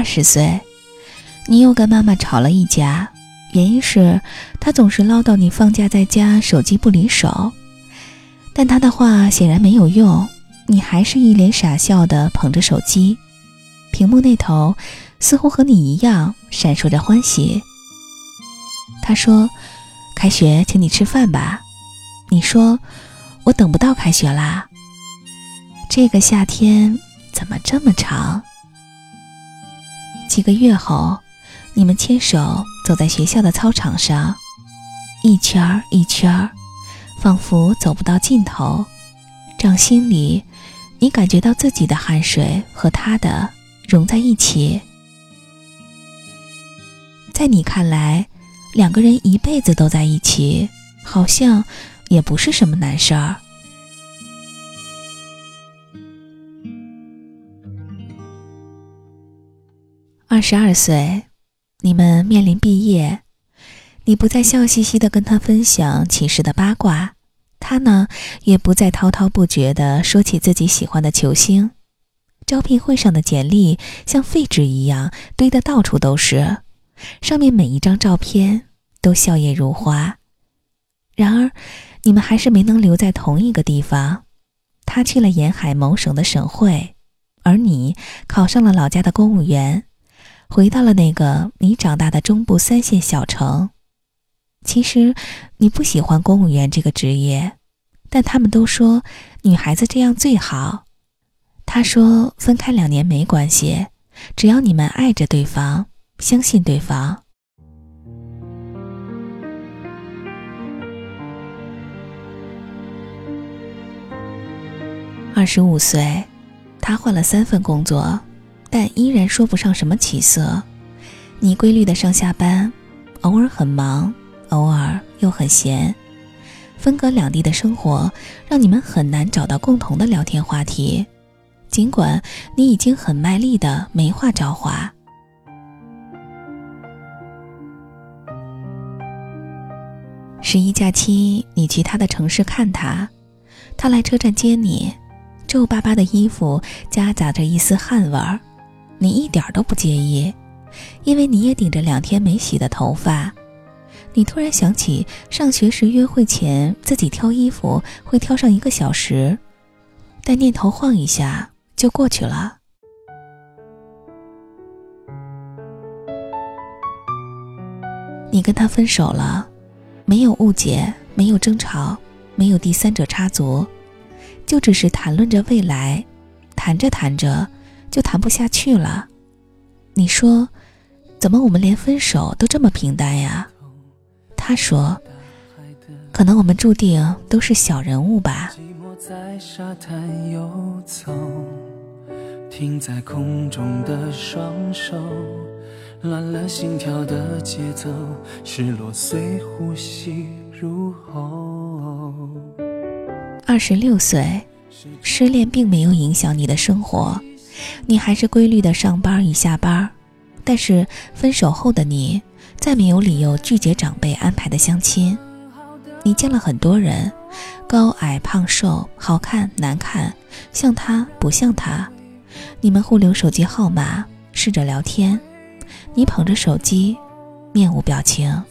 二十岁，你又跟妈妈吵了一架，原因是她总是唠叨你放假在家手机不离手。但她的话显然没有用，你还是一脸傻笑的捧着手机，屏幕那头似乎和你一样闪烁着欢喜。她说：“开学请你吃饭吧。”你说：“我等不到开学啦。”这个夏天怎么这么长？几个月后，你们牵手走在学校的操场上，一圈儿一圈儿，仿佛走不到尽头。掌心里，你感觉到自己的汗水和他的融在一起。在你看来，两个人一辈子都在一起，好像也不是什么难事儿。二十二岁，你们面临毕业，你不再笑嘻嘻的跟他分享寝室的八卦，他呢也不再滔滔不绝的说起自己喜欢的球星。招聘会上的简历像废纸一样堆得到处都是，上面每一张照片都笑靥如花。然而，你们还是没能留在同一个地方。他去了沿海某省的省会，而你考上了老家的公务员。回到了那个你长大的中部三线小城。其实你不喜欢公务员这个职业，但他们都说女孩子这样最好。他说分开两年没关系，只要你们爱着对方，相信对方。二十五岁，他换了三份工作。但依然说不上什么起色。你规律的上下班，偶尔很忙，偶尔又很闲。分隔两地的生活让你们很难找到共同的聊天话题，尽管你已经很卖力的没话找话。十一假期，你去他的城市看他，他来车站接你，皱巴巴的衣服夹杂着一丝汗味儿。你一点都不介意，因为你也顶着两天没洗的头发。你突然想起上学时约会前自己挑衣服会挑上一个小时，但念头晃一下就过去了。你跟他分手了，没有误解，没有争吵，没有第三者插足，就只是谈论着未来，谈着谈着。就谈不下去了，你说，怎么我们连分手都这么平淡呀？他说，可能我们注定都是小人物吧。停在空中的双手，乱了心跳的节奏，失落随呼吸入喉。二十六岁，失恋并没有影响你的生活。你还是规律的上班与下班，但是分手后的你再没有理由拒绝长辈安排的相亲。你见了很多人，高矮胖瘦，好看难看，像他不像他。你们互留手机号码，试着聊天。你捧着手机，面无表情。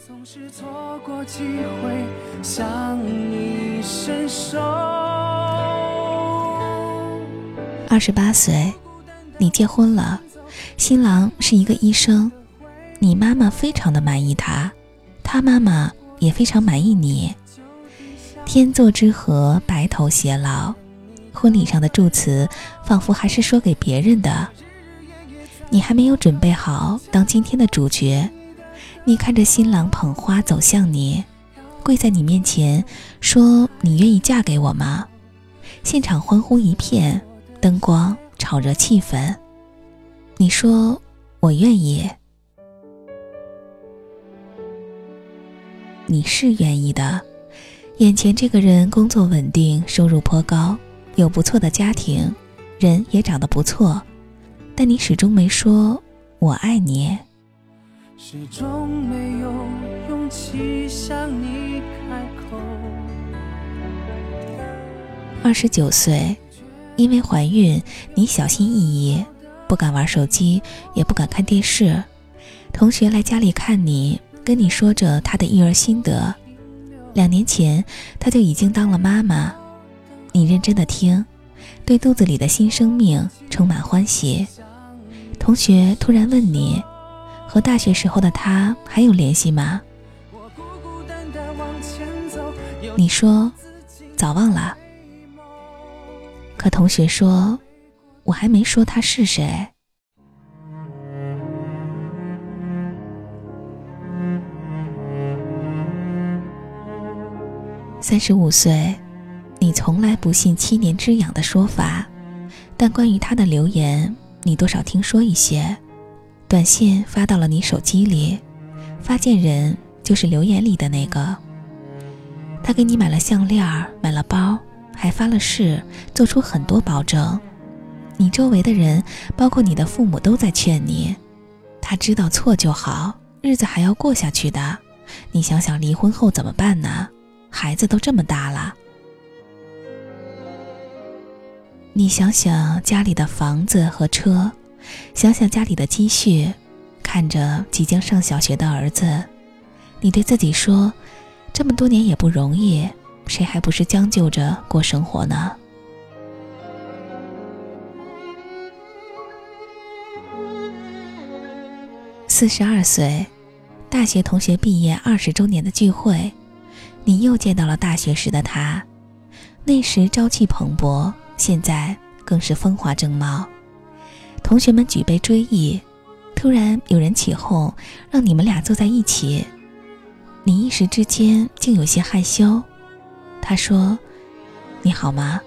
二十八岁，你结婚了，新郎是一个医生，你妈妈非常的满意他，他妈妈也非常满意你。天作之合，白头偕老。婚礼上的祝词，仿佛还是说给别人的。你还没有准备好当今天的主角。你看着新郎捧花走向你，跪在你面前，说：“你愿意嫁给我吗？”现场欢呼一片，灯光炒热气氛。你说：“我愿意。”你是愿意的。眼前这个人工作稳定，收入颇高，有不错的家庭，人也长得不错，但你始终没说“我爱你”。始终没有勇气向你开口。二十九岁，因为怀孕，你小心翼翼，不敢玩手机，也不敢看电视。同学来家里看你，跟你说着他的育儿心得。两年前，他就已经当了妈妈。你认真的听，对肚子里的新生命充满欢喜。同学突然问你，和大学时候的他还有联系吗？你说早忘了。可同学说，我还没说他是谁。三十五岁，你从来不信七年之痒的说法，但关于他的留言，你多少听说一些。短信发到了你手机里，发件人就是留言里的那个。他给你买了项链，买了包，还发了誓，做出很多保证。你周围的人，包括你的父母，都在劝你，他知道错就好，日子还要过下去的。你想想，离婚后怎么办呢？孩子都这么大了，你想想家里的房子和车，想想家里的积蓄，看着即将上小学的儿子，你对自己说：这么多年也不容易，谁还不是将就着过生活呢？四十二岁，大学同学毕业二十周年的聚会。你又见到了大学时的他，那时朝气蓬勃，现在更是风华正茂。同学们举杯追忆，突然有人起哄，让你们俩坐在一起。你一时之间竟有些害羞。他说：“你好吗？”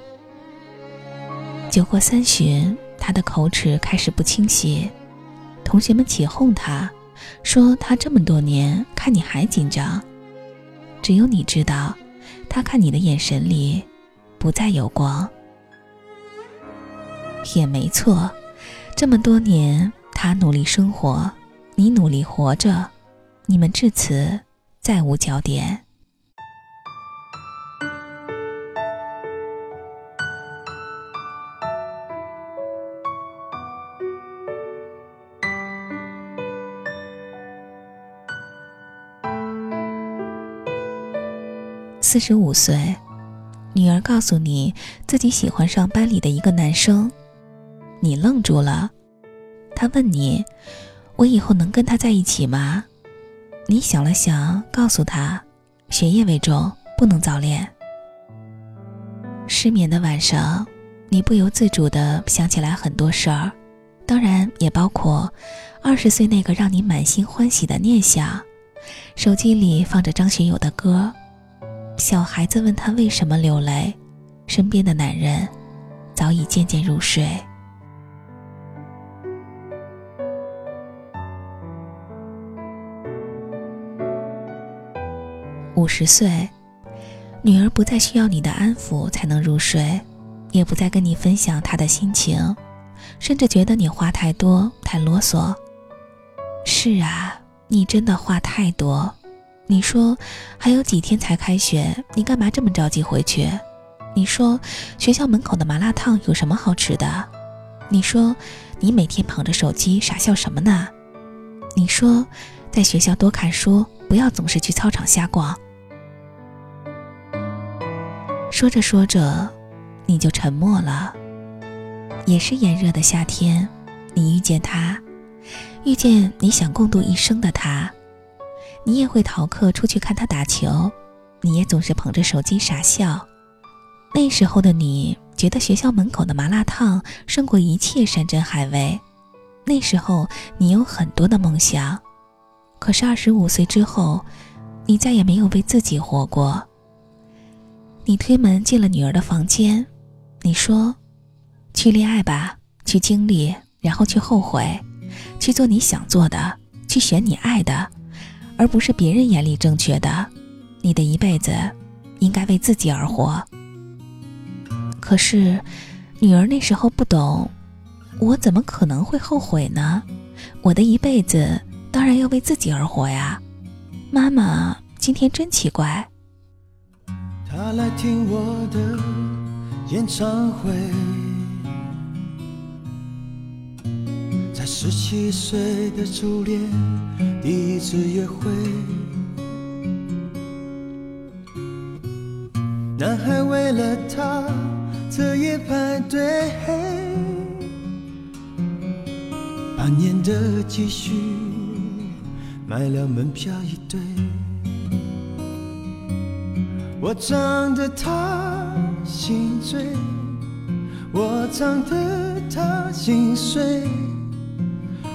酒过三巡，他的口齿开始不清晰。同学们起哄他，说他这么多年看你还紧张。只有你知道，他看你的眼神里不再有光。也没错，这么多年，他努力生活，你努力活着，你们至此再无焦点。四十五岁，女儿告诉你自己喜欢上班里的一个男生，你愣住了。他问你：“我以后能跟他在一起吗？”你想了想，告诉他：“学业为重，不能早恋。”失眠的晚上，你不由自主地想起来很多事儿，当然也包括二十岁那个让你满心欢喜的念想。手机里放着张学友的歌。小孩子问他为什么流泪，身边的男人早已渐渐入睡。五十岁，女儿不再需要你的安抚才能入睡，也不再跟你分享她的心情，甚至觉得你话太多、太啰嗦。是啊，你真的话太多。你说还有几天才开学，你干嘛这么着急回去？你说学校门口的麻辣烫有什么好吃的？你说你每天捧着手机傻笑什么呢？你说在学校多看书，不要总是去操场瞎逛。说着说着，你就沉默了。也是炎热的夏天，你遇见他，遇见你想共度一生的他，你也会逃课出去看他打球，你也总是捧着手机傻笑。那时候的你觉得学校门口的麻辣烫胜过一切山珍海味，那时候你有很多的梦想，可是二十五岁之后，你再也没有为自己活过。你推门进了女儿的房间，你说。去恋爱吧，去经历，然后去后悔，去做你想做的，去选你爱的，而不是别人眼里正确的。你的一辈子应该为自己而活。可是，女儿那时候不懂，我怎么可能会后悔呢？我的一辈子当然要为自己而活呀。妈妈今天真奇怪。他来听我的演唱会。十七岁的初恋，第一次约会，男孩为了她彻夜排队，半年的积蓄买了门票一对，我唱得她心醉，我唱得她心碎。